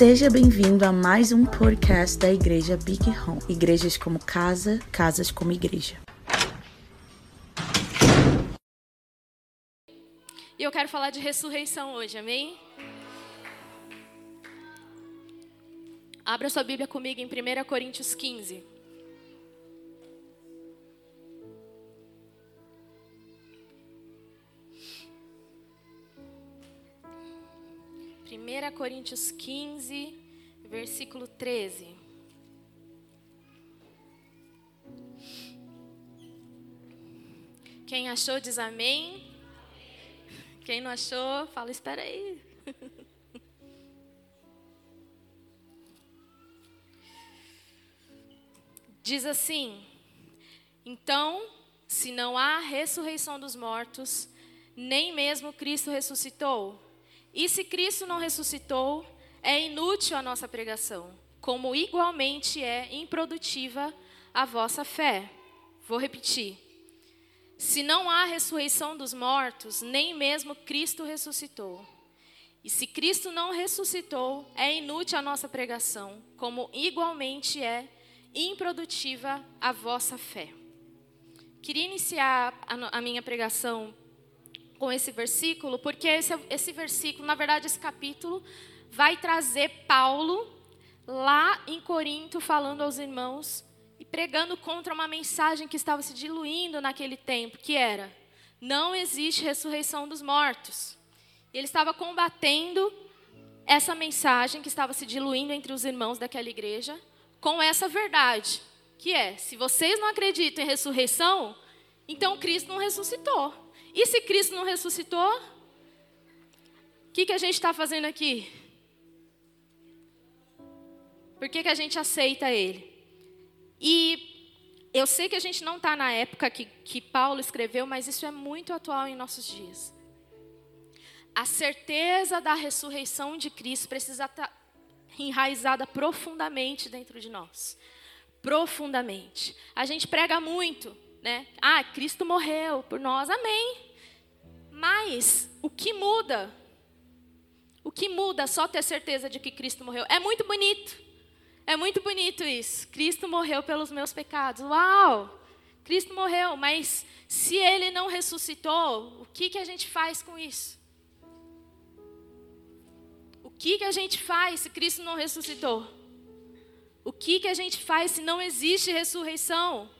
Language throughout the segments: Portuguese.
Seja bem-vindo a mais um podcast da Igreja Big Home. Igrejas como casa, casas como igreja. E eu quero falar de ressurreição hoje, amém? Abra sua Bíblia comigo em 1 Coríntios 15. Primeira Coríntios 15, versículo 13. Quem achou diz amém. Quem não achou, fala espera aí. Diz assim: Então, se não há ressurreição dos mortos, nem mesmo Cristo ressuscitou. E se Cristo não ressuscitou, é inútil a nossa pregação, como igualmente é improdutiva a vossa fé. Vou repetir. Se não há ressurreição dos mortos, nem mesmo Cristo ressuscitou. E se Cristo não ressuscitou, é inútil a nossa pregação, como igualmente é improdutiva a vossa fé. Queria iniciar a, minha pregação com esse versículo, porque esse, esse versículo, na verdade, esse capítulo, vai trazer Paulo lá em Corinto falando aos irmãos e pregando contra uma mensagem que estava se diluindo naquele tempo, que era: não existe ressurreição dos mortos. E ele estava combatendo essa mensagem que estava se diluindo entre os irmãos daquela igreja com essa verdade, que é: se vocês não acreditam em ressurreição, então Cristo não ressuscitou. E se Cristo não ressuscitou? O que, que a gente está fazendo aqui? Por que, que a gente aceita Ele? E eu sei que a gente não está na época que, que Paulo escreveu, mas isso é muito atual em nossos dias. A certeza da ressurreição de Cristo precisa estar tá enraizada profundamente dentro de nós. Profundamente. A gente prega muito, né? Ah, Cristo morreu por nós, amém. Mas o que muda? O que muda só ter certeza de que Cristo morreu? É muito bonito. É muito bonito isso. Cristo morreu pelos meus pecados. Uau! Cristo morreu, mas se ele não ressuscitou, o que, que a gente faz com isso? O que, que a gente faz se Cristo não ressuscitou? O que, que a gente faz se não existe ressurreição?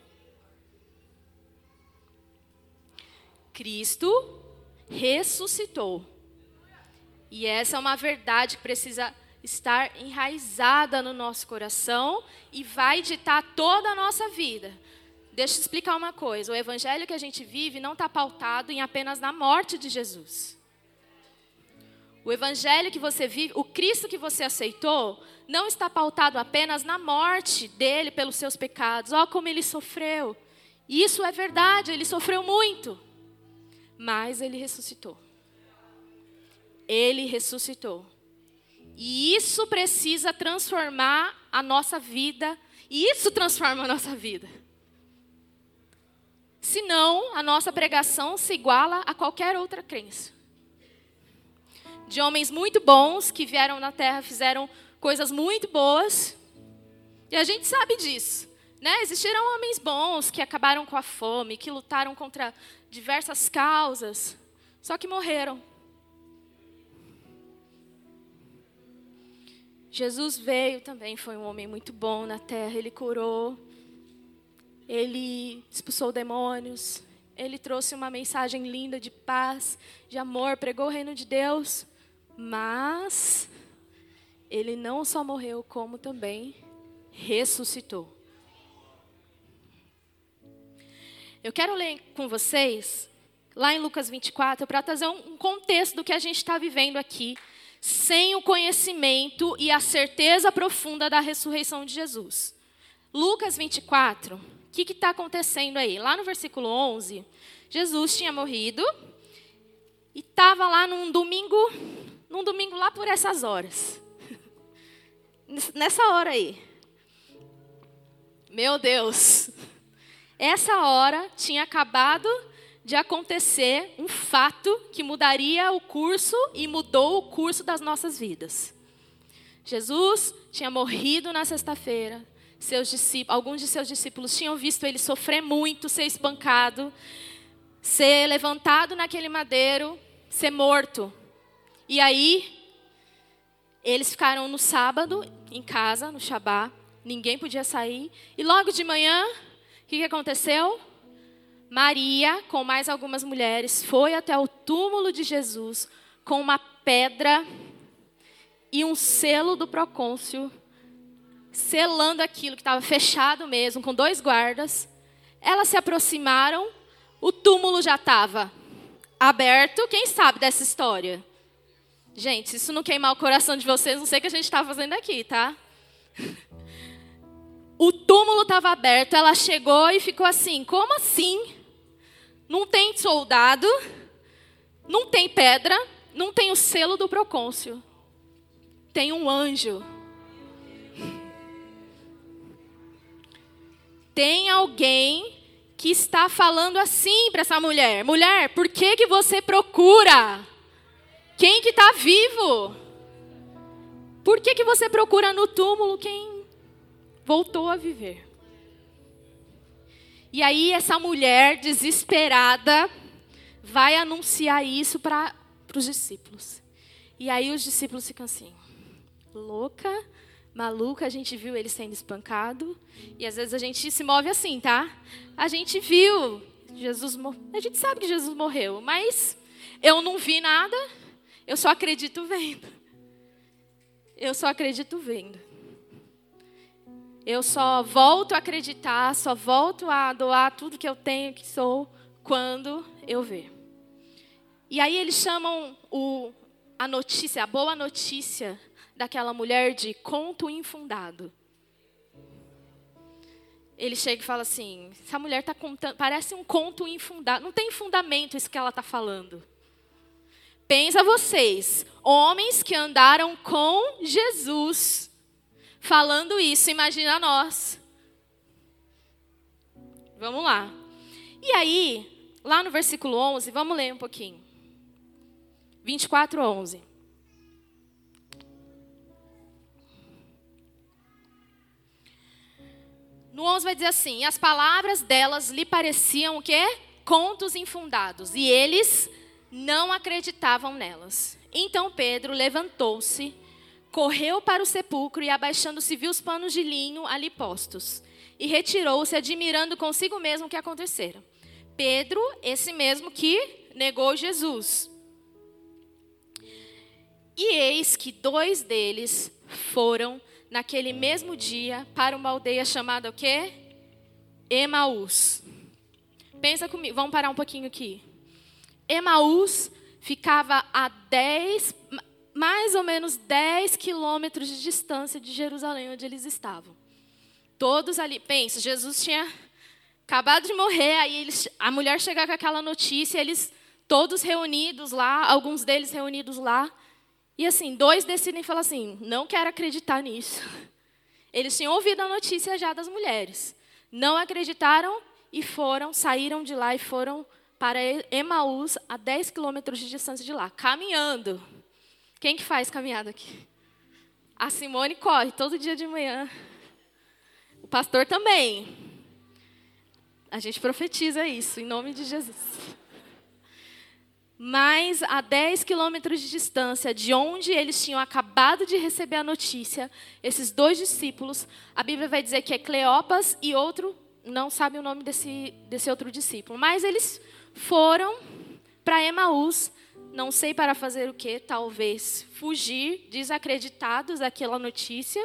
Cristo ressuscitou. E essa é uma verdade que precisa estar enraizada no nosso coração e vai ditar toda a nossa vida. Deixa eu explicar uma coisa: o evangelho que a gente vive não está pautado em apenas na morte de Jesus. O evangelho que você vive, o Cristo que você aceitou, não está pautado apenas na morte dele pelos seus pecados. Ó, oh, como ele sofreu. Isso é verdade, ele sofreu muito. Mas ele ressuscitou. Ele ressuscitou. E isso precisa transformar a nossa vida. E isso transforma a nossa vida. Senão, a nossa pregação se iguala a qualquer outra crença de homens muito bons que vieram na terra, fizeram coisas muito boas. E a gente sabe disso. Né? Existiram homens bons que acabaram com a fome, que lutaram contra diversas causas, só que morreram. Jesus veio também, foi um homem muito bom na terra, ele curou, ele expulsou demônios, ele trouxe uma mensagem linda de paz, de amor, pregou o reino de Deus. Mas ele não só morreu, como também ressuscitou. Eu quero ler com vocês, lá em Lucas 24, para trazer um contexto do que a gente está vivendo aqui, sem o conhecimento e a certeza profunda da ressurreição de Jesus. Lucas 24, o que está acontecendo aí? Lá no versículo 11, Jesus tinha morrido e estava lá num domingo num domingo lá por essas horas. Nessa hora aí. Meu Deus. Essa hora tinha acabado de acontecer um fato que mudaria o curso e mudou o curso das nossas vidas. Jesus tinha morrido na sexta-feira. Alguns de seus discípulos tinham visto ele sofrer muito, ser espancado, ser levantado naquele madeiro, ser morto. E aí, eles ficaram no sábado em casa, no Shabá, ninguém podia sair. E logo de manhã, que, que aconteceu? Maria, com mais algumas mulheres, foi até o túmulo de Jesus com uma pedra e um selo do procônsul, selando aquilo que estava fechado mesmo, com dois guardas. Elas se aproximaram, o túmulo já estava aberto. Quem sabe dessa história? Gente, isso não queimar o coração de vocês, não sei o que a gente está fazendo aqui, tá? O túmulo estava aberto, ela chegou e ficou assim: como assim? Não tem soldado, não tem pedra, não tem o selo do procônsul. Tem um anjo. Tem alguém que está falando assim para essa mulher: mulher, por que, que você procura? Quem que está vivo? Por que, que você procura no túmulo quem voltou a viver? E aí essa mulher desesperada vai anunciar isso para os discípulos. E aí os discípulos ficam assim, louca, maluca, a gente viu ele sendo espancado. E às vezes a gente se move assim, tá? A gente viu Jesus, a gente sabe que Jesus morreu, mas eu não vi nada, eu só acredito vendo. Eu só acredito vendo. Eu só volto a acreditar, só volto a doar tudo que eu tenho, que sou, quando eu ver. E aí eles chamam o, a notícia, a boa notícia daquela mulher de conto infundado. Ele chega e fala assim: essa mulher está contando, parece um conto infundado. Não tem fundamento isso que ela está falando. Pensa vocês, homens que andaram com Jesus, falando isso, imagina nós. Vamos lá. E aí, lá no versículo 11, vamos ler um pouquinho. 24, 11. No 11 vai dizer assim: As palavras delas lhe pareciam o quê? Contos infundados, e eles não acreditavam nelas. Então Pedro levantou-se, correu para o sepulcro e, abaixando-se, viu os panos de linho ali postos. E retirou-se, admirando consigo mesmo o que acontecera. Pedro, esse mesmo que negou Jesus. E eis que dois deles foram naquele mesmo dia para uma aldeia chamada o quê? Emaús. Pensa comigo, vamos parar um pouquinho aqui. Emaús ficava a 10, mais ou menos 10 quilômetros de distância de Jerusalém, onde eles estavam. Todos ali, pensa, Jesus tinha acabado de morrer, aí eles, a mulher chega com aquela notícia, eles todos reunidos lá, alguns deles reunidos lá, e assim, dois decidem falar assim: não quero acreditar nisso. Eles tinham ouvido a notícia já das mulheres. Não acreditaram e foram, saíram de lá e foram para Emaús, a 10 quilômetros de distância de lá, caminhando. Quem que faz caminhada aqui? A Simone corre todo dia de manhã. O pastor também. A gente profetiza isso, em nome de Jesus mas a 10 quilômetros de distância de onde eles tinham acabado de receber a notícia, esses dois discípulos, a Bíblia vai dizer que é Cleopas e outro, não sabe o nome desse, desse outro discípulo, mas eles foram para Emaús, não sei para fazer o que, talvez fugir, desacreditados daquela notícia.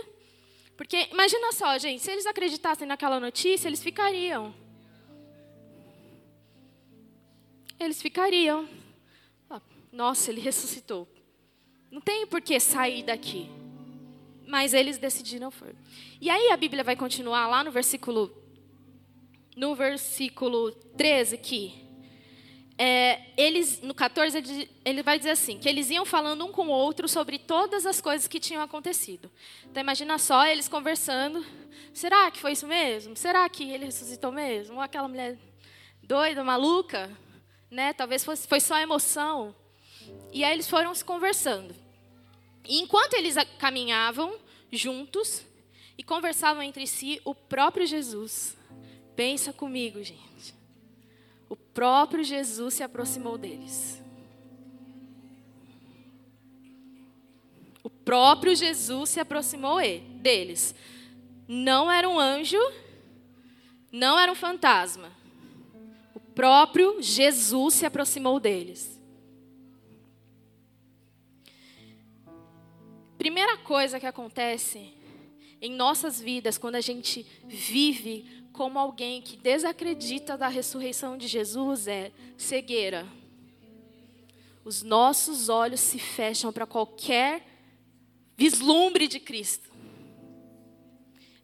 Porque imagina só, gente, se eles acreditassem naquela notícia, eles ficariam. Eles ficariam. Nossa, ele ressuscitou. Não tem por que sair daqui. Mas eles decidiram for. E aí a Bíblia vai continuar lá no versículo no versículo 13 que é, eles no 14 ele vai dizer assim, que eles iam falando um com o outro sobre todas as coisas que tinham acontecido. Então imagina só eles conversando, será que foi isso mesmo? Será que ele ressuscitou mesmo? Ou aquela mulher doida, maluca, né? Talvez fosse, foi só emoção. E aí eles foram se conversando. E enquanto eles caminhavam juntos e conversavam entre si, o próprio Jesus, pensa comigo, gente. Próprio Jesus se aproximou deles. O próprio Jesus se aproximou deles. Não era um anjo, não era um fantasma. O próprio Jesus se aproximou deles. Primeira coisa que acontece em nossas vidas quando a gente vive como alguém que desacredita da ressurreição de Jesus é cegueira. Os nossos olhos se fecham para qualquer vislumbre de Cristo.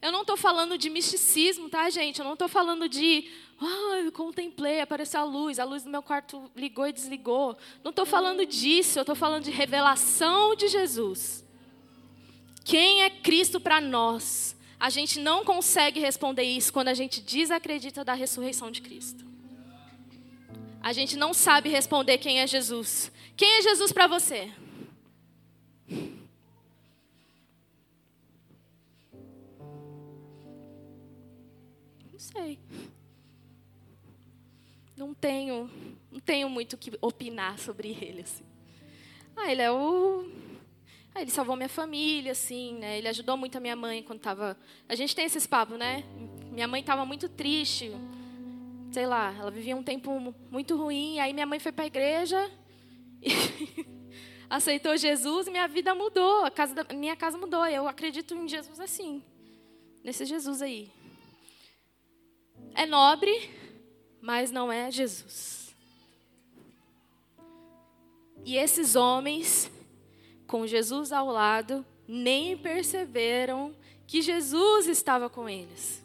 Eu não estou falando de misticismo, tá, gente? Eu não estou falando de, ah, eu contemplei, apareceu a luz, a luz do meu quarto ligou e desligou. Não estou falando disso, eu estou falando de revelação de Jesus. Quem é Cristo para nós? A gente não consegue responder isso quando a gente desacredita da ressurreição de Cristo. A gente não sabe responder quem é Jesus. Quem é Jesus para você? sei. Não tenho, não tenho muito o que opinar sobre ele assim. Ah, ele é o ele salvou minha família, assim, né? Ele ajudou muito a minha mãe quando estava. A gente tem esses papos, né? Minha mãe estava muito triste, sei lá, ela vivia um tempo muito ruim. Aí minha mãe foi para a igreja, aceitou Jesus e minha vida mudou. A casa da... minha casa mudou. Eu acredito em Jesus assim, nesse Jesus aí. É nobre, mas não é Jesus. E esses homens, com Jesus ao lado, nem perceberam que Jesus estava com eles.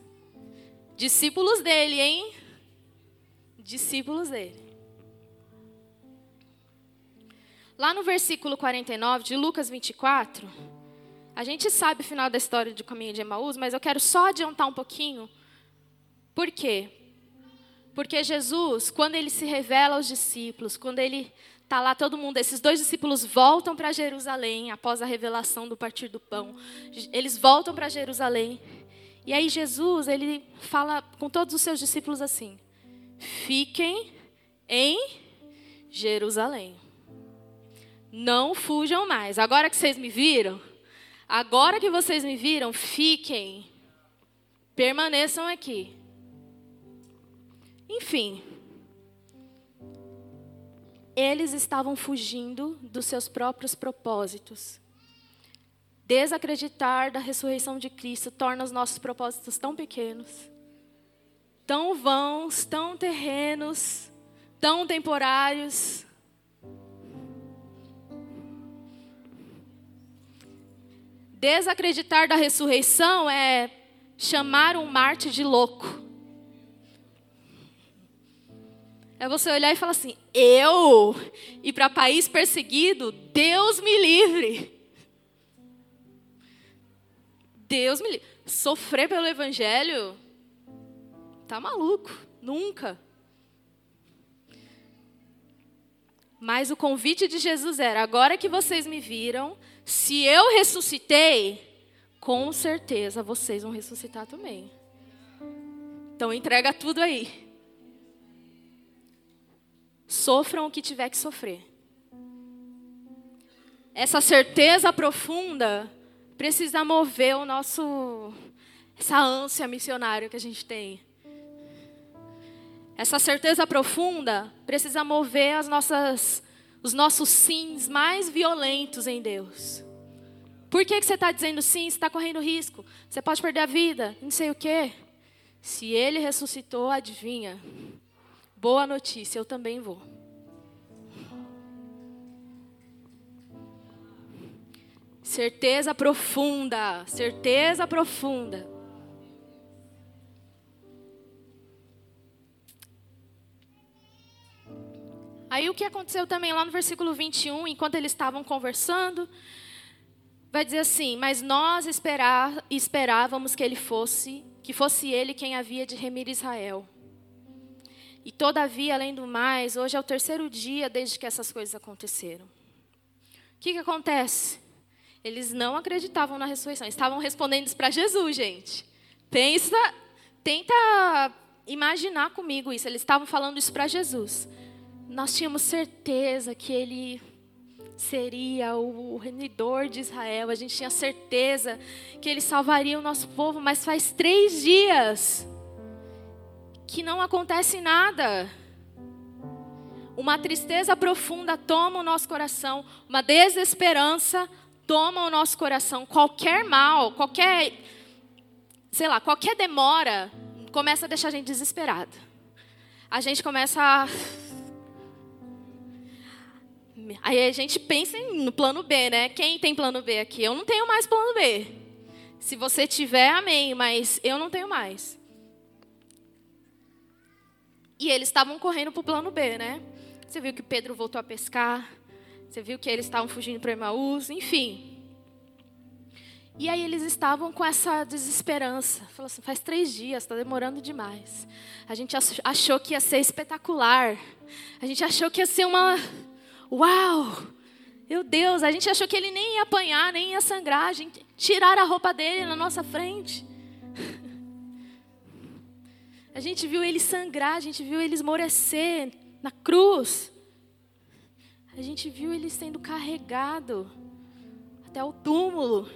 Discípulos dele, hein? Discípulos dele. Lá no versículo 49 de Lucas 24, a gente sabe o final da história do caminho de Emaús, mas eu quero só adiantar um pouquinho por quê? Porque Jesus, quando ele se revela aos discípulos, quando ele está lá todo mundo, esses dois discípulos voltam para Jerusalém após a revelação do partir do pão. Eles voltam para Jerusalém. E aí Jesus, ele fala com todos os seus discípulos assim: Fiquem em Jerusalém. Não fujam mais. Agora que vocês me viram, agora que vocês me viram, fiquem. Permaneçam aqui. Enfim, eles estavam fugindo dos seus próprios propósitos. Desacreditar da ressurreição de Cristo torna os nossos propósitos tão pequenos, tão vãos, tão terrenos, tão temporários. Desacreditar da ressurreição é chamar um Marte de louco. É você olhar e falar assim: eu ir para país perseguido, Deus me livre. Deus me livre. Sofrer pelo evangelho? Tá maluco, nunca. Mas o convite de Jesus era: agora que vocês me viram, se eu ressuscitei, com certeza vocês vão ressuscitar também. Então entrega tudo aí. Sofram o que tiver que sofrer. Essa certeza profunda precisa mover o nosso essa ânsia missionária que a gente tem. Essa certeza profunda precisa mover as nossas, os nossos sims mais violentos em Deus. Por que, que você está dizendo sim? Você está correndo risco. Você pode perder a vida. Não sei o quê. Se ele ressuscitou, adivinha? Boa notícia, eu também vou. Certeza profunda, certeza profunda. Aí o que aconteceu também lá no versículo 21, enquanto eles estavam conversando, vai dizer assim: "Mas nós esperávamos que ele fosse, que fosse ele quem havia de remir Israel." E todavia, além do mais, hoje é o terceiro dia desde que essas coisas aconteceram. O que, que acontece? Eles não acreditavam na ressurreição. Estavam respondendo isso para Jesus, gente. Pensa, tenta imaginar comigo isso. Eles estavam falando isso para Jesus. Nós tínhamos certeza que ele seria o remidor de Israel. A gente tinha certeza que ele salvaria o nosso povo, mas faz três dias que não acontece nada. Uma tristeza profunda toma o nosso coração, uma desesperança toma o nosso coração. Qualquer mal, qualquer, sei lá, qualquer demora começa a deixar a gente desesperada. A gente começa a Aí a gente pensa no plano B, né? Quem tem plano B aqui? Eu não tenho mais plano B. Se você tiver, amém, mas eu não tenho mais. E eles estavam correndo para o plano B, né? Você viu que Pedro voltou a pescar. Você viu que eles estavam fugindo para Emaús, enfim. E aí eles estavam com essa desesperança. Falou assim, faz três dias, está demorando demais. A gente achou que ia ser espetacular. A gente achou que ia ser uma Uau! Meu Deus, a gente achou que ele nem ia apanhar, nem ia sangrar. A gente tiraram a roupa dele na nossa frente. A gente viu ele sangrar, a gente viu ele esmorecer na cruz. A gente viu ele sendo carregado até o túmulo.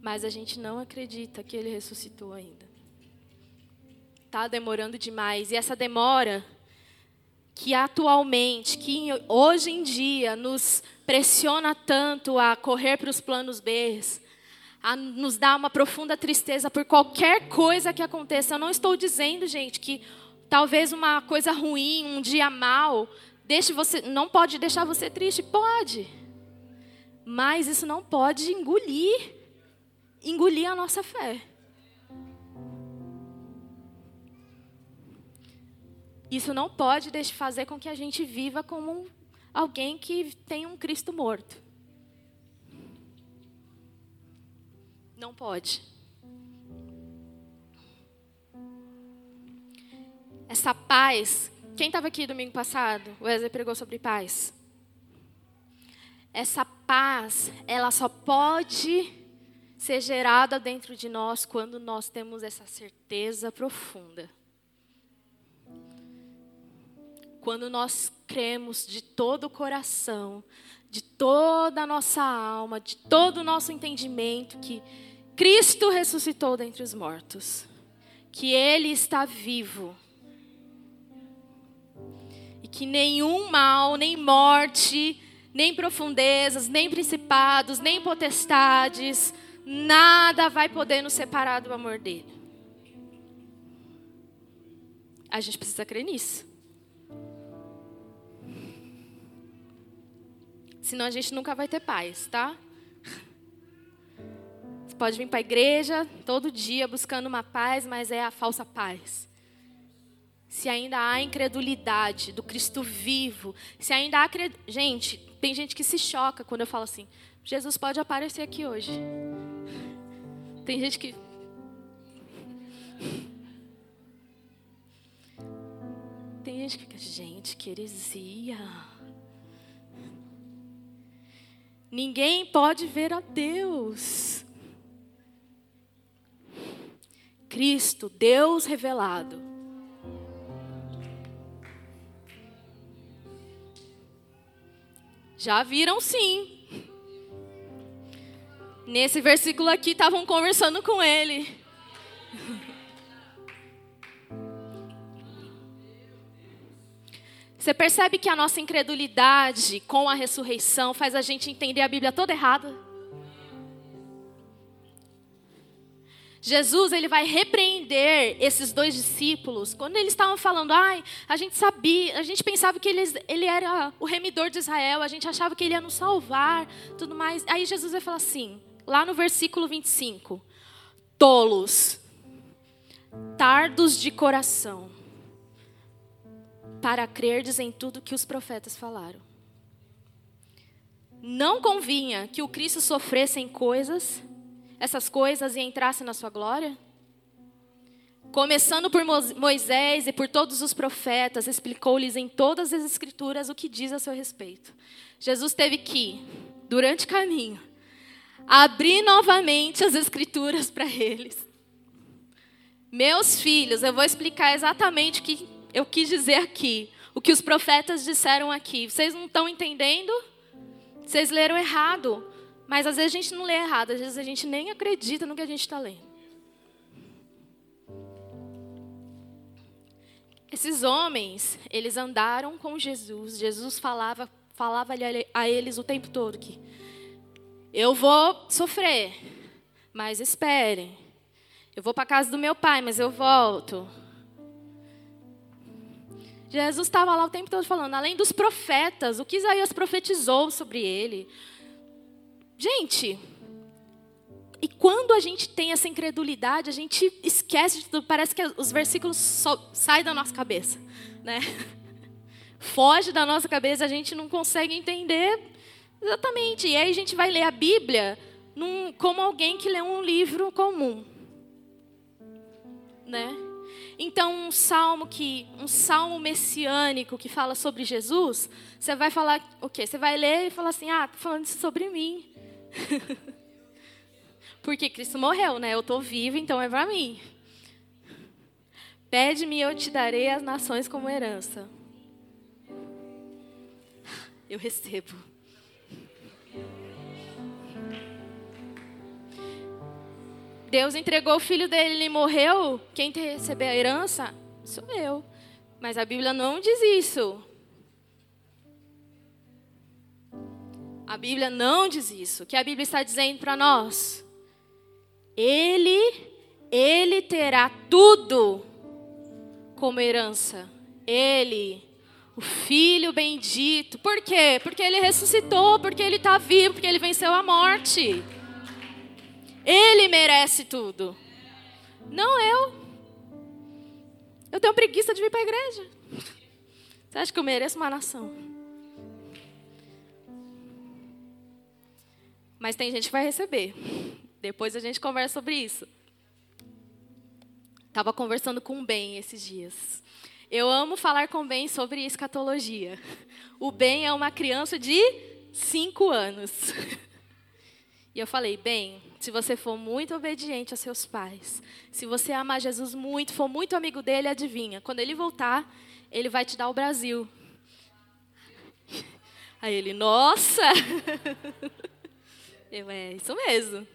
Mas a gente não acredita que ele ressuscitou ainda. Está demorando demais. E essa demora que atualmente, que hoje em dia nos pressiona tanto a correr para os planos B, a nos dar uma profunda tristeza por qualquer coisa que aconteça. Eu não estou dizendo, gente, que talvez uma coisa ruim, um dia mal, deixe você, não pode deixar você triste, pode. Mas isso não pode engolir, engolir a nossa fé. Isso não pode fazer com que a gente viva como alguém que tem um Cristo morto. Não pode. Essa paz. Quem estava aqui domingo passado? O Wesley pregou sobre paz. Essa paz, ela só pode ser gerada dentro de nós quando nós temos essa certeza profunda quando nós cremos de todo o coração, de toda a nossa alma, de todo o nosso entendimento que Cristo ressuscitou dentre os mortos, que Ele está vivo e que nenhum mal, nem morte, nem profundezas, nem principados, nem potestades, nada vai poder nos separar do amor dele. A gente precisa crer nisso. Senão a gente nunca vai ter paz, tá? Pode vir para a igreja todo dia buscando uma paz, mas é a falsa paz. Se ainda há incredulidade do Cristo vivo, se ainda há. Gente, tem gente que se choca quando eu falo assim: Jesus pode aparecer aqui hoje. Tem gente que. Tem gente que gente, que heresia. Ninguém pode ver a Deus. Cristo, Deus revelado. Já viram sim. Nesse versículo aqui estavam conversando com ele. Você percebe que a nossa incredulidade com a ressurreição faz a gente entender a Bíblia toda errada? Jesus ele vai repreender esses dois discípulos quando eles estavam falando, ai, a gente sabia, a gente pensava que ele, ele era o remidor de Israel, a gente achava que ele ia nos salvar, tudo mais. Aí Jesus vai falar assim, lá no versículo 25: tolos, tardos de coração para crerdes em tudo que os profetas falaram. Não convinha que o Cristo sofresse em coisas, essas coisas e entrasse na sua glória? Começando por Moisés e por todos os profetas, explicou-lhes em todas as escrituras o que diz a seu respeito. Jesus teve que, durante o caminho, abrir novamente as escrituras para eles. Meus filhos, eu vou explicar exatamente o que eu quis dizer aqui, o que os profetas disseram aqui. Vocês não estão entendendo? Vocês leram errado. Mas às vezes a gente não lê errado, às vezes a gente nem acredita no que a gente está lendo. Esses homens, eles andaram com Jesus. Jesus falava, falava a eles o tempo todo que eu vou sofrer, mas esperem. Eu vou para a casa do meu pai, mas eu volto. Jesus estava lá o tempo todo falando, além dos profetas, o que Isaías profetizou sobre ele. Gente, e quando a gente tem essa incredulidade, a gente esquece de tudo, parece que os versículos saem da nossa cabeça, né? Foge da nossa cabeça, a gente não consegue entender exatamente. E aí a gente vai ler a Bíblia num, como alguém que lê um livro comum, né? Então, um salmo que um salmo messiânico que fala sobre Jesus, você vai falar o quê? Você vai ler e falar assim: "Ah, tá falando isso sobre mim". Porque Cristo morreu, né? Eu estou vivo, então é para mim. Pede-me e eu te darei as nações como herança. Eu recebo. Deus entregou o filho dele, ele morreu. Quem receber a herança? Sou eu. Mas a Bíblia não diz isso. A Bíblia não diz isso. O que a Bíblia está dizendo para nós? Ele, ele terá tudo como herança. Ele, o Filho bendito. Por quê? Porque ele ressuscitou, porque ele está vivo, porque ele venceu a morte. Ele merece tudo. Não eu. Eu tenho preguiça de vir para a igreja. Você acha que eu mereço uma nação? Mas tem gente que vai receber. Depois a gente conversa sobre isso. Estava conversando com o Ben esses dias. Eu amo falar com o Ben sobre escatologia. O Ben é uma criança de 5 anos. E eu falei, bem, se você for muito obediente a seus pais, se você amar Jesus muito, for muito amigo dele, adivinha, quando ele voltar, ele vai te dar o Brasil. Aí ele, nossa! Eu, é isso mesmo.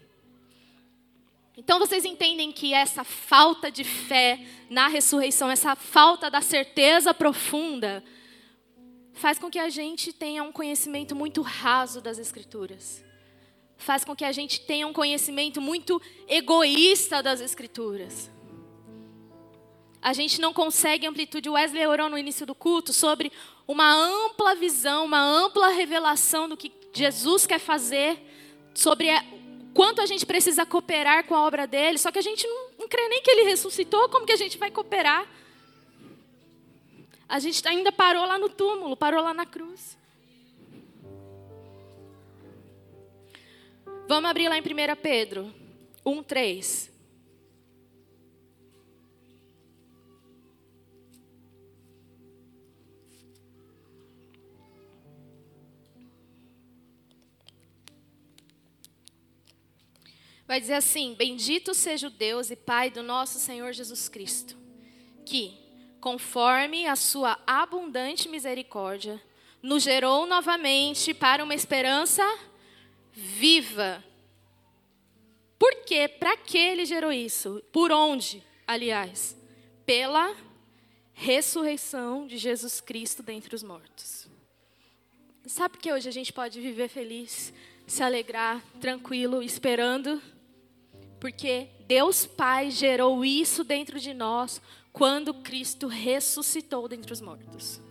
Então vocês entendem que essa falta de fé na ressurreição, essa falta da certeza profunda, faz com que a gente tenha um conhecimento muito raso das Escrituras faz com que a gente tenha um conhecimento muito egoísta das Escrituras. A gente não consegue amplitude. Wesley orou no início do culto sobre uma ampla visão, uma ampla revelação do que Jesus quer fazer, sobre quanto a gente precisa cooperar com a obra dele. Só que a gente não, não crê nem que ele ressuscitou, como que a gente vai cooperar? A gente ainda parou lá no túmulo, parou lá na cruz. Vamos abrir lá em 1 Pedro 1, 3. Vai dizer assim: Bendito seja o Deus e Pai do nosso Senhor Jesus Cristo, que, conforme a sua abundante misericórdia, nos gerou novamente para uma esperança viva. Por quê? Para que ele gerou isso? Por onde, aliás? Pela ressurreição de Jesus Cristo dentre os mortos. Sabe que hoje a gente pode viver feliz, se alegrar, tranquilo, esperando? Porque Deus Pai gerou isso dentro de nós quando Cristo ressuscitou dentre os mortos.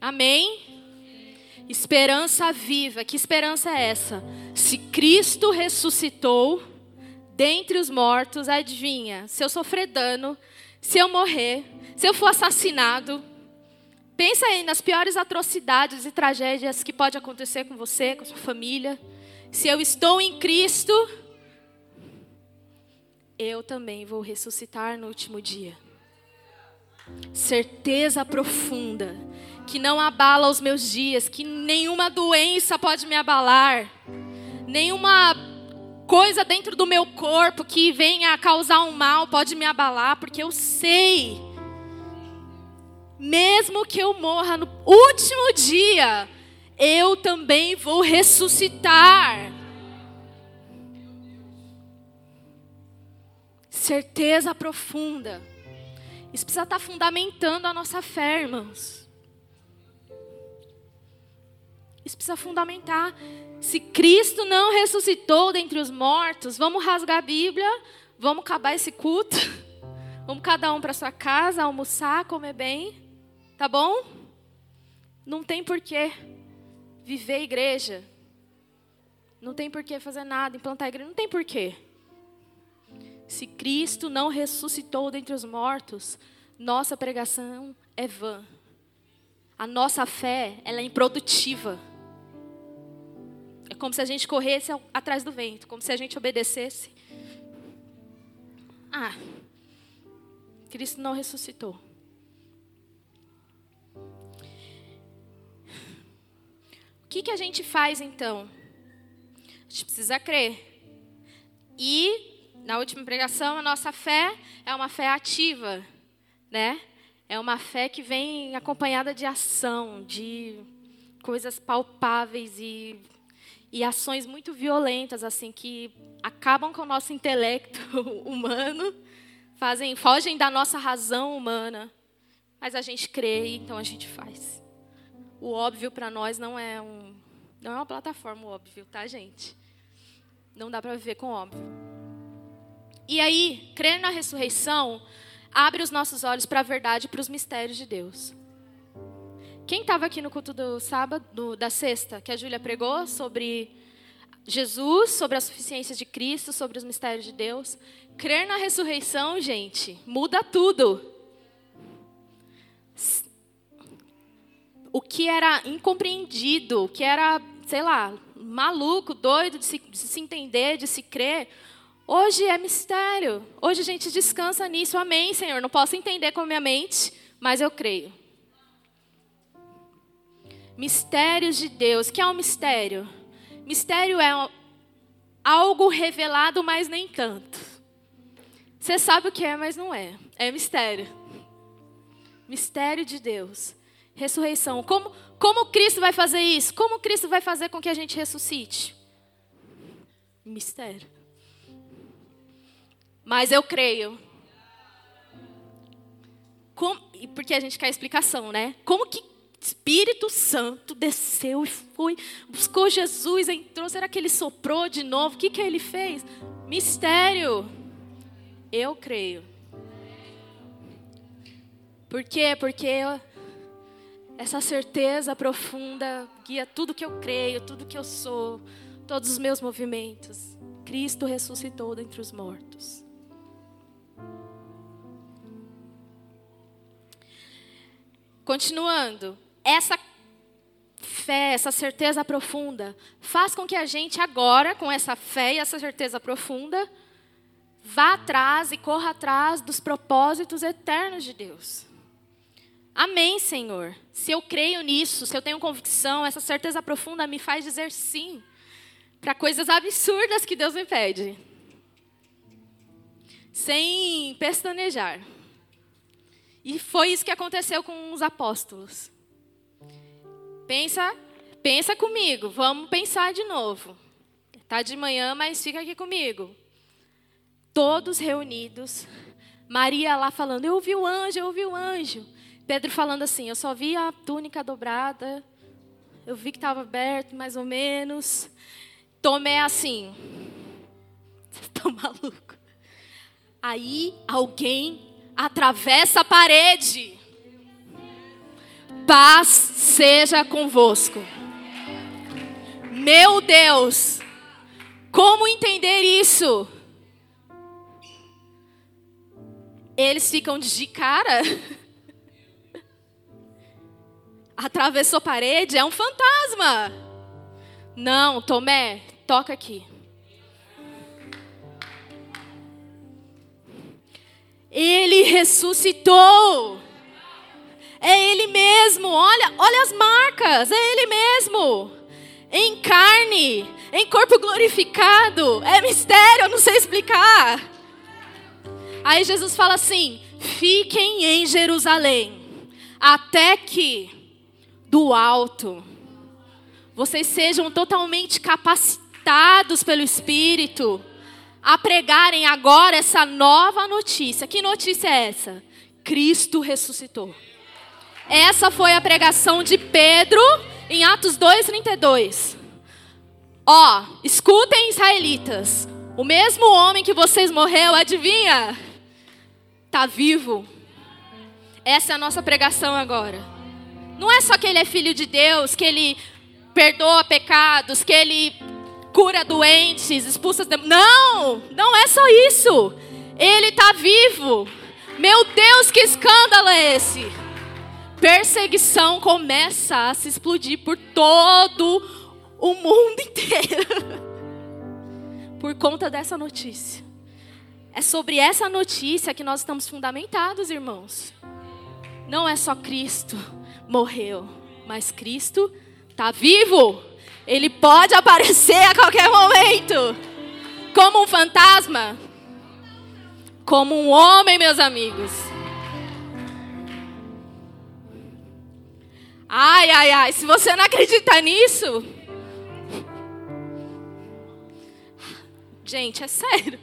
Amém? Esperança viva. Que esperança é essa? Se Cristo ressuscitou dentre os mortos, adivinha? Se eu sofrer dano, se eu morrer, se eu for assassinado, pensa aí nas piores atrocidades e tragédias que pode acontecer com você, com sua família. Se eu estou em Cristo, eu também vou ressuscitar no último dia. certeza profunda que não abala os meus dias, que nenhuma doença pode me abalar, nenhuma coisa dentro do meu corpo que venha a causar um mal pode me abalar, porque eu sei, mesmo que eu morra no último dia, eu também vou ressuscitar. Certeza profunda. Isso precisa estar fundamentando a nossa fé, irmãos. Isso precisa fundamentar. Se Cristo não ressuscitou dentre os mortos, vamos rasgar a Bíblia, vamos acabar esse culto, vamos cada um para sua casa, almoçar, comer bem, tá bom? Não tem porquê viver igreja, não tem porquê fazer nada, implantar igreja, não tem porquê. Se Cristo não ressuscitou dentre os mortos, nossa pregação é vã. A nossa fé, ela é improdutiva. É como se a gente corresse atrás do vento, como se a gente obedecesse. Ah, Cristo não ressuscitou. Que, que a gente faz então? A gente precisa crer. E, na última pregação, a nossa fé é uma fé ativa, né? É uma fé que vem acompanhada de ação, de coisas palpáveis e e ações muito violentas assim que acabam com o nosso intelecto humano, fazem, fogem da nossa razão humana, mas a gente crê, então a gente faz. O óbvio para nós não é um não é uma plataforma óbvio, tá, gente? Não dá para viver com óbvio. E aí, crer na ressurreição abre os nossos olhos para a verdade para os mistérios de Deus. Quem estava aqui no culto do sábado, do, da sexta, que a Júlia pregou sobre Jesus, sobre a suficiência de Cristo, sobre os mistérios de Deus? Crer na ressurreição, gente, muda tudo. O que era incompreendido, o que era, sei lá, maluco, doido de se, de se entender, de se crer, hoje é mistério. Hoje a gente descansa nisso. Amém, Senhor. Não posso entender com a minha mente, mas eu creio. Mistérios de Deus. O que é um mistério? Mistério é algo revelado, mas nem tanto. Você sabe o que é, mas não é. É mistério. Mistério de Deus. Ressurreição. Como, como Cristo vai fazer isso? Como Cristo vai fazer com que a gente ressuscite? Mistério. Mas eu creio. Como, porque a gente quer explicação, né? Como que Espírito Santo desceu e foi, buscou Jesus, entrou. Será que ele soprou de novo? O que, que ele fez? Mistério. Eu creio. Por quê? Porque essa certeza profunda guia tudo que eu creio, tudo que eu sou, todos os meus movimentos. Cristo ressuscitou dentre os mortos. Continuando, essa fé, essa certeza profunda, faz com que a gente agora, com essa fé e essa certeza profunda, vá atrás e corra atrás dos propósitos eternos de Deus. Amém, Senhor. Se eu creio nisso, se eu tenho convicção, essa certeza profunda me faz dizer sim para coisas absurdas que Deus me pede. Sem pestanejar. E foi isso que aconteceu com os apóstolos. Pensa, pensa comigo. Vamos pensar de novo. Tá de manhã, mas fica aqui comigo. Todos reunidos. Maria lá falando: "Eu ouvi o anjo, eu ouvi o anjo". Pedro falando assim: "Eu só vi a túnica dobrada. Eu vi que estava aberto, mais ou menos". Tomé assim: "Vocês estão maluco?". Aí alguém atravessa a parede. Paz seja convosco. Meu Deus, como entender isso? Eles ficam de cara. Atravessou parede, é um fantasma. Não, Tomé, toca aqui. Ele ressuscitou. É Ele mesmo. Olha, olha as marcas. É Ele mesmo. Em carne, em corpo glorificado. É mistério, eu não sei explicar. Aí Jesus fala assim: fiquem em Jerusalém, até que do alto vocês sejam totalmente capacitados pelo Espírito a pregarem agora essa nova notícia. Que notícia é essa? Cristo ressuscitou. Essa foi a pregação de Pedro em Atos 2:32. Ó, escutem israelitas. O mesmo homem que vocês morreu, adivinha? Tá vivo. Essa é a nossa pregação agora. Não é só que ele é filho de Deus, que ele perdoa pecados, que ele cura doentes, expulsa demônios. Não, não é só isso. Ele está vivo. Meu Deus, que escândalo é esse? Perseguição começa a se explodir por todo o mundo inteiro. por conta dessa notícia. É sobre essa notícia que nós estamos fundamentados, irmãos. Não é só Cristo morreu, mas Cristo está vivo. Ele pode aparecer a qualquer momento. Como um fantasma. Como um homem, meus amigos. Ai, ai, ai. Se você não acredita nisso. Gente, é sério.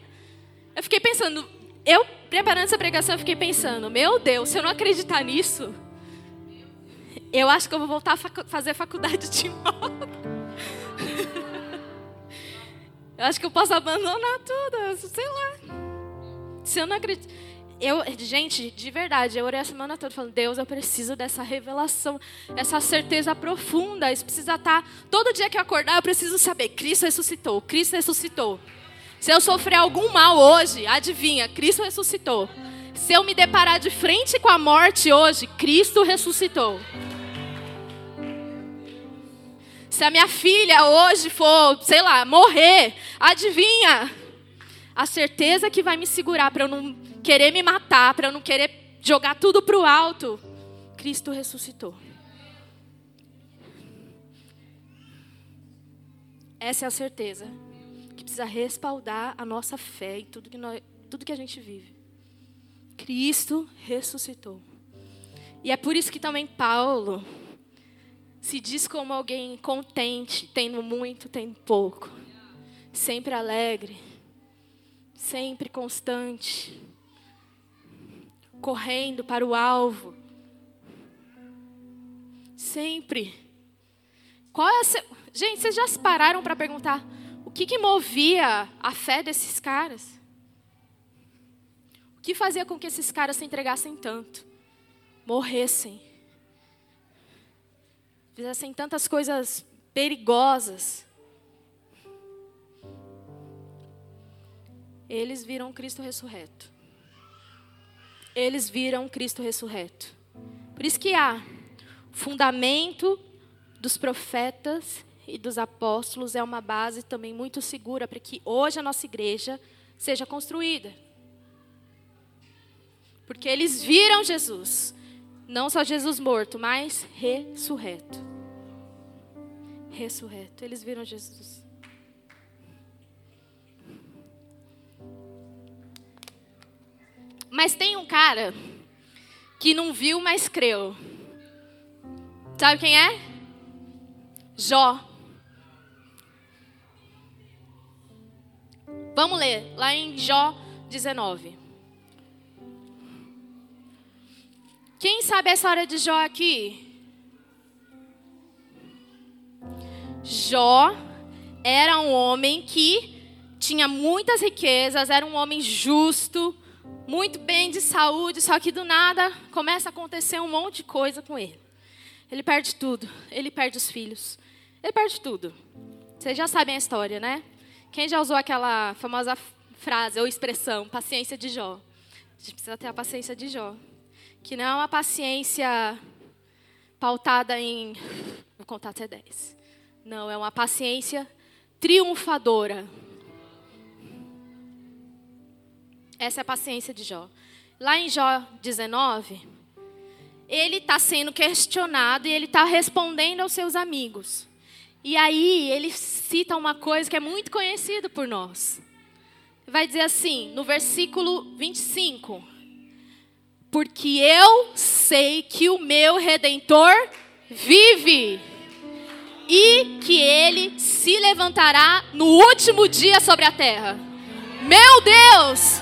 Eu fiquei pensando. Eu, preparando essa pregação, eu fiquei pensando: Meu Deus, se eu não acreditar nisso. Eu acho que eu vou voltar a facu fazer faculdade de moda. Eu acho que eu posso abandonar tudo, sei lá. Se eu não acredito. Eu, gente, de verdade, eu orei a semana toda falando, Deus, eu preciso dessa revelação, essa certeza profunda. Isso precisa estar. Tá, todo dia que eu acordar, eu preciso saber: Cristo ressuscitou, Cristo ressuscitou. Se eu sofrer algum mal hoje, adivinha, Cristo ressuscitou. Se eu me deparar de frente com a morte hoje, Cristo ressuscitou. Se a minha filha hoje for, sei lá, morrer, adivinha? A certeza que vai me segurar para eu não querer me matar, para eu não querer jogar tudo para o alto. Cristo ressuscitou. Essa é a certeza que precisa respaldar a nossa fé em tudo que, nós, tudo que a gente vive. Cristo ressuscitou. E é por isso que também Paulo se diz como alguém contente, tendo muito, tendo pouco. Sempre alegre, sempre constante, correndo para o alvo. Sempre. Qual é a se... Gente, vocês já se pararam para perguntar o que, que movia a fé desses caras? O que fazia com que esses caras se entregassem tanto? Morressem fizessem tantas coisas perigosas. Eles viram Cristo ressurreto. Eles viram Cristo ressurreto. Por isso que há fundamento dos profetas e dos apóstolos é uma base também muito segura para que hoje a nossa igreja seja construída. Porque eles viram Jesus, não só Jesus morto, mas ressurreto. Ressurreto. Eles viram Jesus. Mas tem um cara que não viu, mas creu. Sabe quem é? Jó. Vamos ler lá em Jó 19. Quem sabe a história de Jó aqui? Jó era um homem que tinha muitas riquezas, era um homem justo, muito bem de saúde, só que do nada começa a acontecer um monte de coisa com ele. Ele perde tudo, ele perde os filhos, ele perde tudo. Vocês já sabem a história, né? Quem já usou aquela famosa frase ou expressão, paciência de Jó? A gente precisa ter a paciência de Jó que não é uma paciência pautada em. Vou contar até 10. Não, é uma paciência triunfadora. Essa é a paciência de Jó. Lá em Jó 19, ele está sendo questionado e ele está respondendo aos seus amigos. E aí ele cita uma coisa que é muito conhecida por nós. Vai dizer assim, no versículo 25: Porque eu sei que o meu redentor vive e que ele se levantará no último dia sobre a terra. Meu Deus!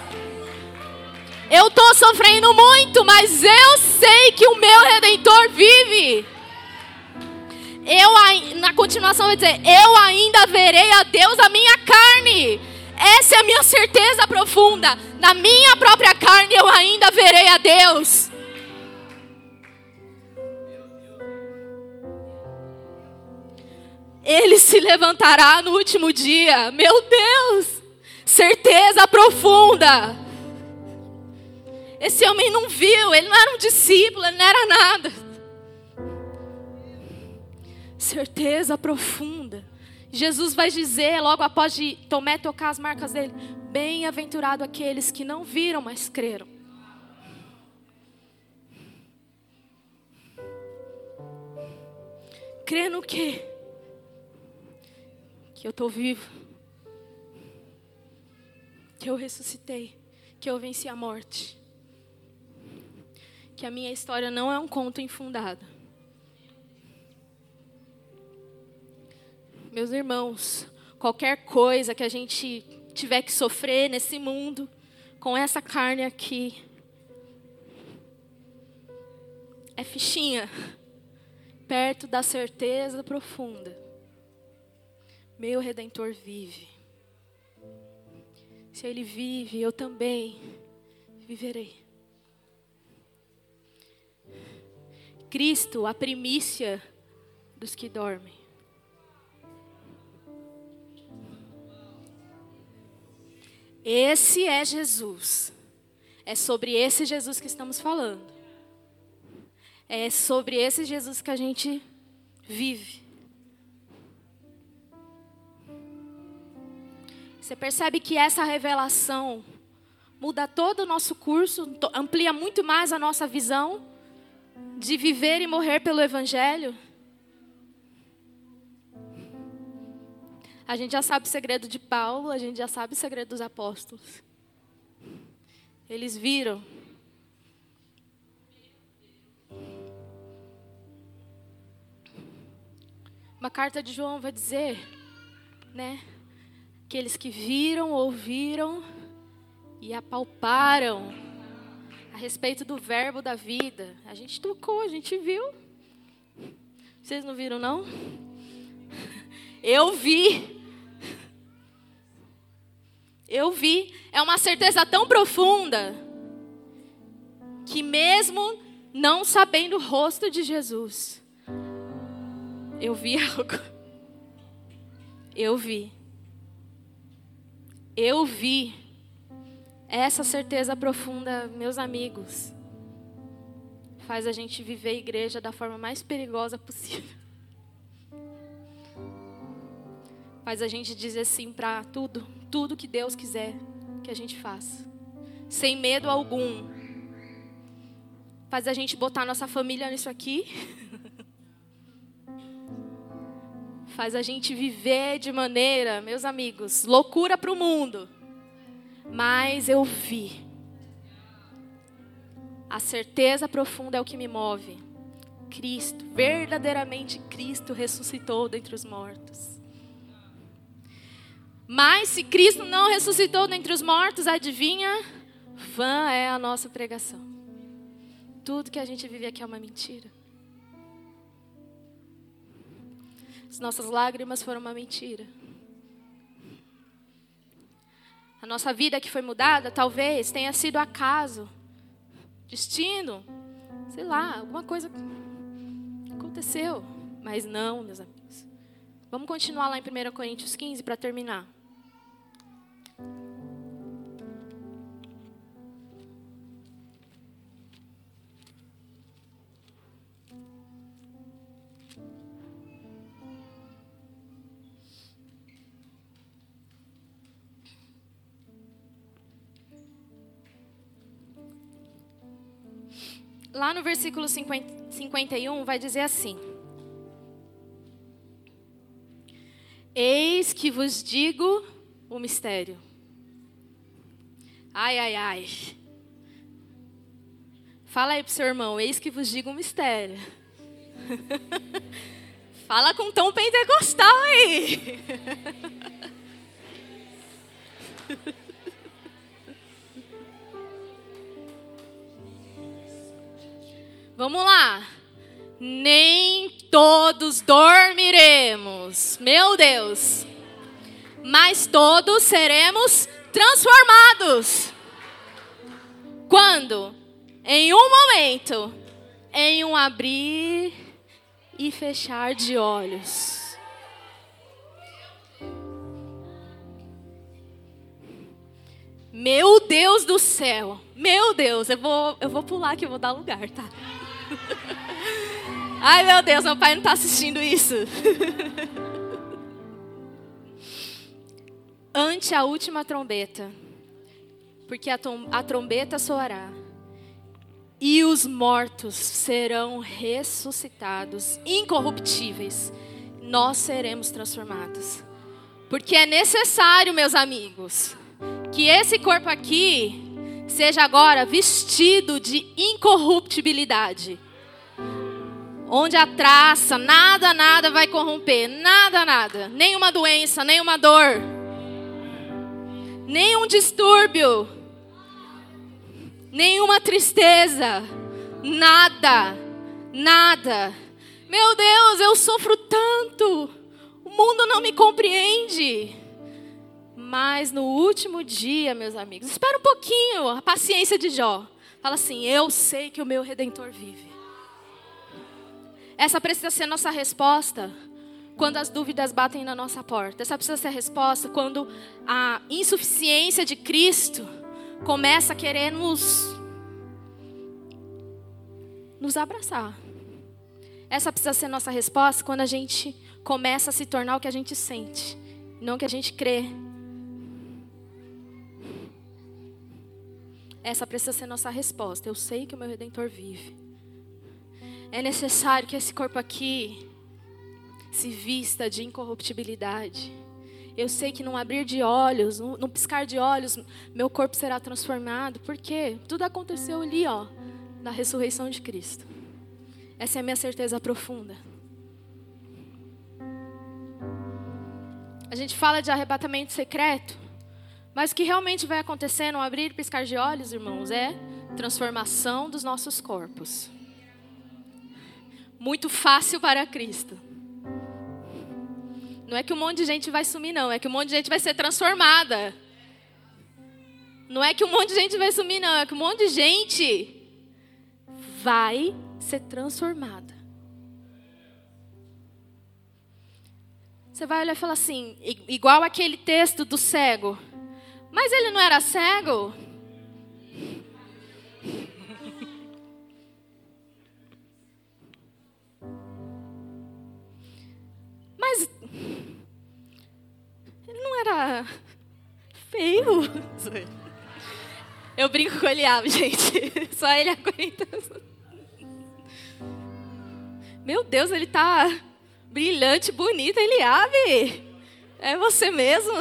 Eu estou sofrendo muito, mas eu sei que o meu redentor vive. Eu, na continuação, vai dizer: Eu ainda verei a Deus a minha carne. Essa é a minha certeza profunda. Na minha própria carne eu ainda verei a Deus. Ele se levantará no último dia. Meu Deus! Certeza profunda. Esse homem não viu, ele não era um discípulo, ele não era nada. Certeza profunda. Jesus vai dizer, logo após de Tomé tocar as marcas dele: Bem-aventurado aqueles que não viram, mas creram. Crê no quê? Que eu estou vivo. Que eu ressuscitei. Que eu venci a morte que a minha história não é um conto infundado. Meus irmãos, qualquer coisa que a gente tiver que sofrer nesse mundo, com essa carne aqui, é fichinha, perto da certeza profunda. Meu redentor vive. Se ele vive, eu também viverei. Cristo, a primícia dos que dormem. Esse é Jesus. É sobre esse Jesus que estamos falando. É sobre esse Jesus que a gente vive. Você percebe que essa revelação muda todo o nosso curso, amplia muito mais a nossa visão de viver e morrer pelo Evangelho, a gente já sabe o segredo de Paulo, a gente já sabe o segredo dos apóstolos. Eles viram. Uma carta de João vai dizer, né? Aqueles que viram, ouviram e apalparam respeito do verbo da vida. A gente tocou, a gente viu. Vocês não viram, não? Eu vi. Eu vi. É uma certeza tão profunda que, mesmo não sabendo o rosto de Jesus, eu vi algo. Eu vi. Eu vi essa certeza profunda, meus amigos, faz a gente viver a igreja da forma mais perigosa possível. Faz a gente dizer sim para tudo, tudo que Deus quiser que a gente faça, sem medo algum. Faz a gente botar nossa família nisso aqui. Faz a gente viver de maneira, meus amigos, loucura para o mundo mas eu vi. A certeza profunda é o que me move. Cristo, verdadeiramente Cristo ressuscitou dentre os mortos. Mas se Cristo não ressuscitou dentre os mortos, adivinha? Vã é a nossa pregação. Tudo que a gente vive aqui é uma mentira. As nossas lágrimas foram uma mentira. A nossa vida que foi mudada talvez tenha sido acaso, destino, sei lá, alguma coisa aconteceu. Mas não, meus amigos. Vamos continuar lá em 1 Coríntios 15 para terminar. Lá no versículo 50, 51 vai dizer assim: Eis que vos digo o mistério. Ai, ai, ai. Fala aí pro seu irmão, eis que vos digo um mistério. Fala com tom pentecostal aí. Vamos lá. Nem todos dormiremos. Meu Deus. Mas todos seremos transformados. Quando? Em um momento, em um abrir e fechar de olhos. Meu Deus do céu. Meu Deus, eu vou, eu vou pular que eu vou dar lugar, tá? Ai, meu Deus, meu pai não está assistindo isso. Ante a última trombeta, porque a, a trombeta soará, e os mortos serão ressuscitados, incorruptíveis, nós seremos transformados. Porque é necessário, meus amigos, que esse corpo aqui seja agora vestido de incorruptibilidade. Onde a traça, nada, nada vai corromper, nada, nada, nenhuma doença, nenhuma dor, nenhum distúrbio, nenhuma tristeza, nada, nada. Meu Deus, eu sofro tanto, o mundo não me compreende. Mas no último dia, meus amigos, espera um pouquinho, a paciência de Jó. Fala assim: Eu sei que o meu redentor vive. Essa precisa ser nossa resposta quando as dúvidas batem na nossa porta. Essa precisa ser a resposta quando a insuficiência de Cristo começa a querer nos, nos abraçar. Essa precisa ser nossa resposta quando a gente começa a se tornar o que a gente sente, não o que a gente crê. Essa precisa ser nossa resposta. Eu sei que o meu redentor vive. É necessário que esse corpo aqui se vista de incorruptibilidade. Eu sei que num abrir de olhos, num piscar de olhos, meu corpo será transformado. Por quê? Tudo aconteceu ali, ó, na ressurreição de Cristo. Essa é a minha certeza profunda. A gente fala de arrebatamento secreto. Mas o que realmente vai acontecer no abrir e piscar de olhos, irmãos, é transformação dos nossos corpos. Muito fácil para Cristo. Não é que um monte de gente vai sumir, não. É que um monte de gente vai ser transformada. Não é que um monte de gente vai sumir, não. É que um monte de gente vai ser transformada. Você vai olhar e falar assim, igual aquele texto do cego. Mas ele não era cego? Era feio? Eu brinco com ele, gente. Só ele aguenta. Meu Deus, ele tá brilhante, bonito, Eliabe. É você mesmo?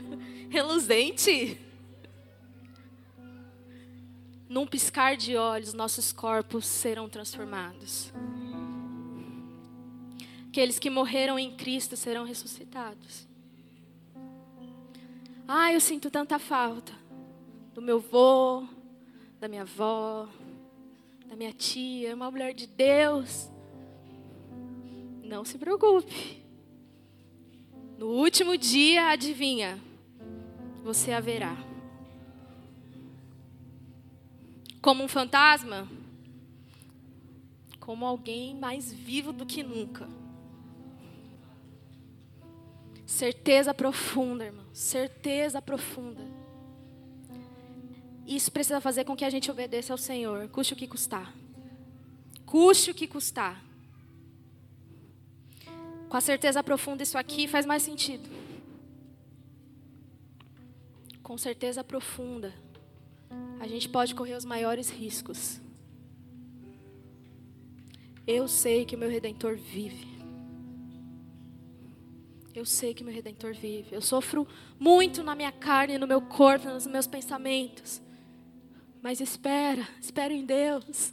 reluzente. Num piscar de olhos, nossos corpos serão transformados. Aqueles que morreram em Cristo serão ressuscitados. Ah, eu sinto tanta falta do meu avô, da minha avó, da minha tia, uma mulher de Deus. Não se preocupe. No último dia, adivinha? você a verá. Como um fantasma? Como alguém mais vivo do que nunca. Certeza profunda, irmão. Certeza profunda. Isso precisa fazer com que a gente obedeça ao Senhor, custe o que custar. Custe o que custar. Com a certeza profunda, isso aqui faz mais sentido com certeza profunda, a gente pode correr os maiores riscos. Eu sei que o meu redentor vive. Eu sei que meu redentor vive. Eu sofro muito na minha carne, no meu corpo, nos meus pensamentos. Mas espera, espera em Deus.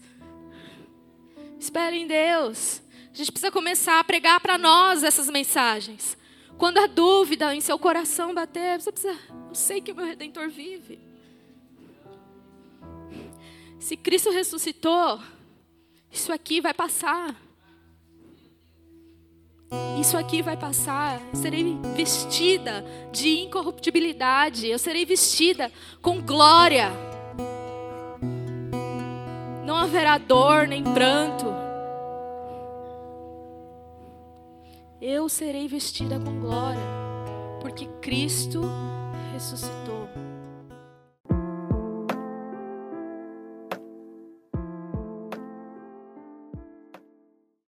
Espera em Deus. A gente precisa começar a pregar para nós essas mensagens. Quando a dúvida em seu coração bater, você precisa. Eu sei que o meu redentor vive. Se Cristo ressuscitou, isso aqui vai passar. Isso aqui vai passar. Eu serei vestida de incorruptibilidade. Eu serei vestida com glória. Não haverá dor nem pranto. Eu serei vestida com glória, porque Cristo ressuscitou.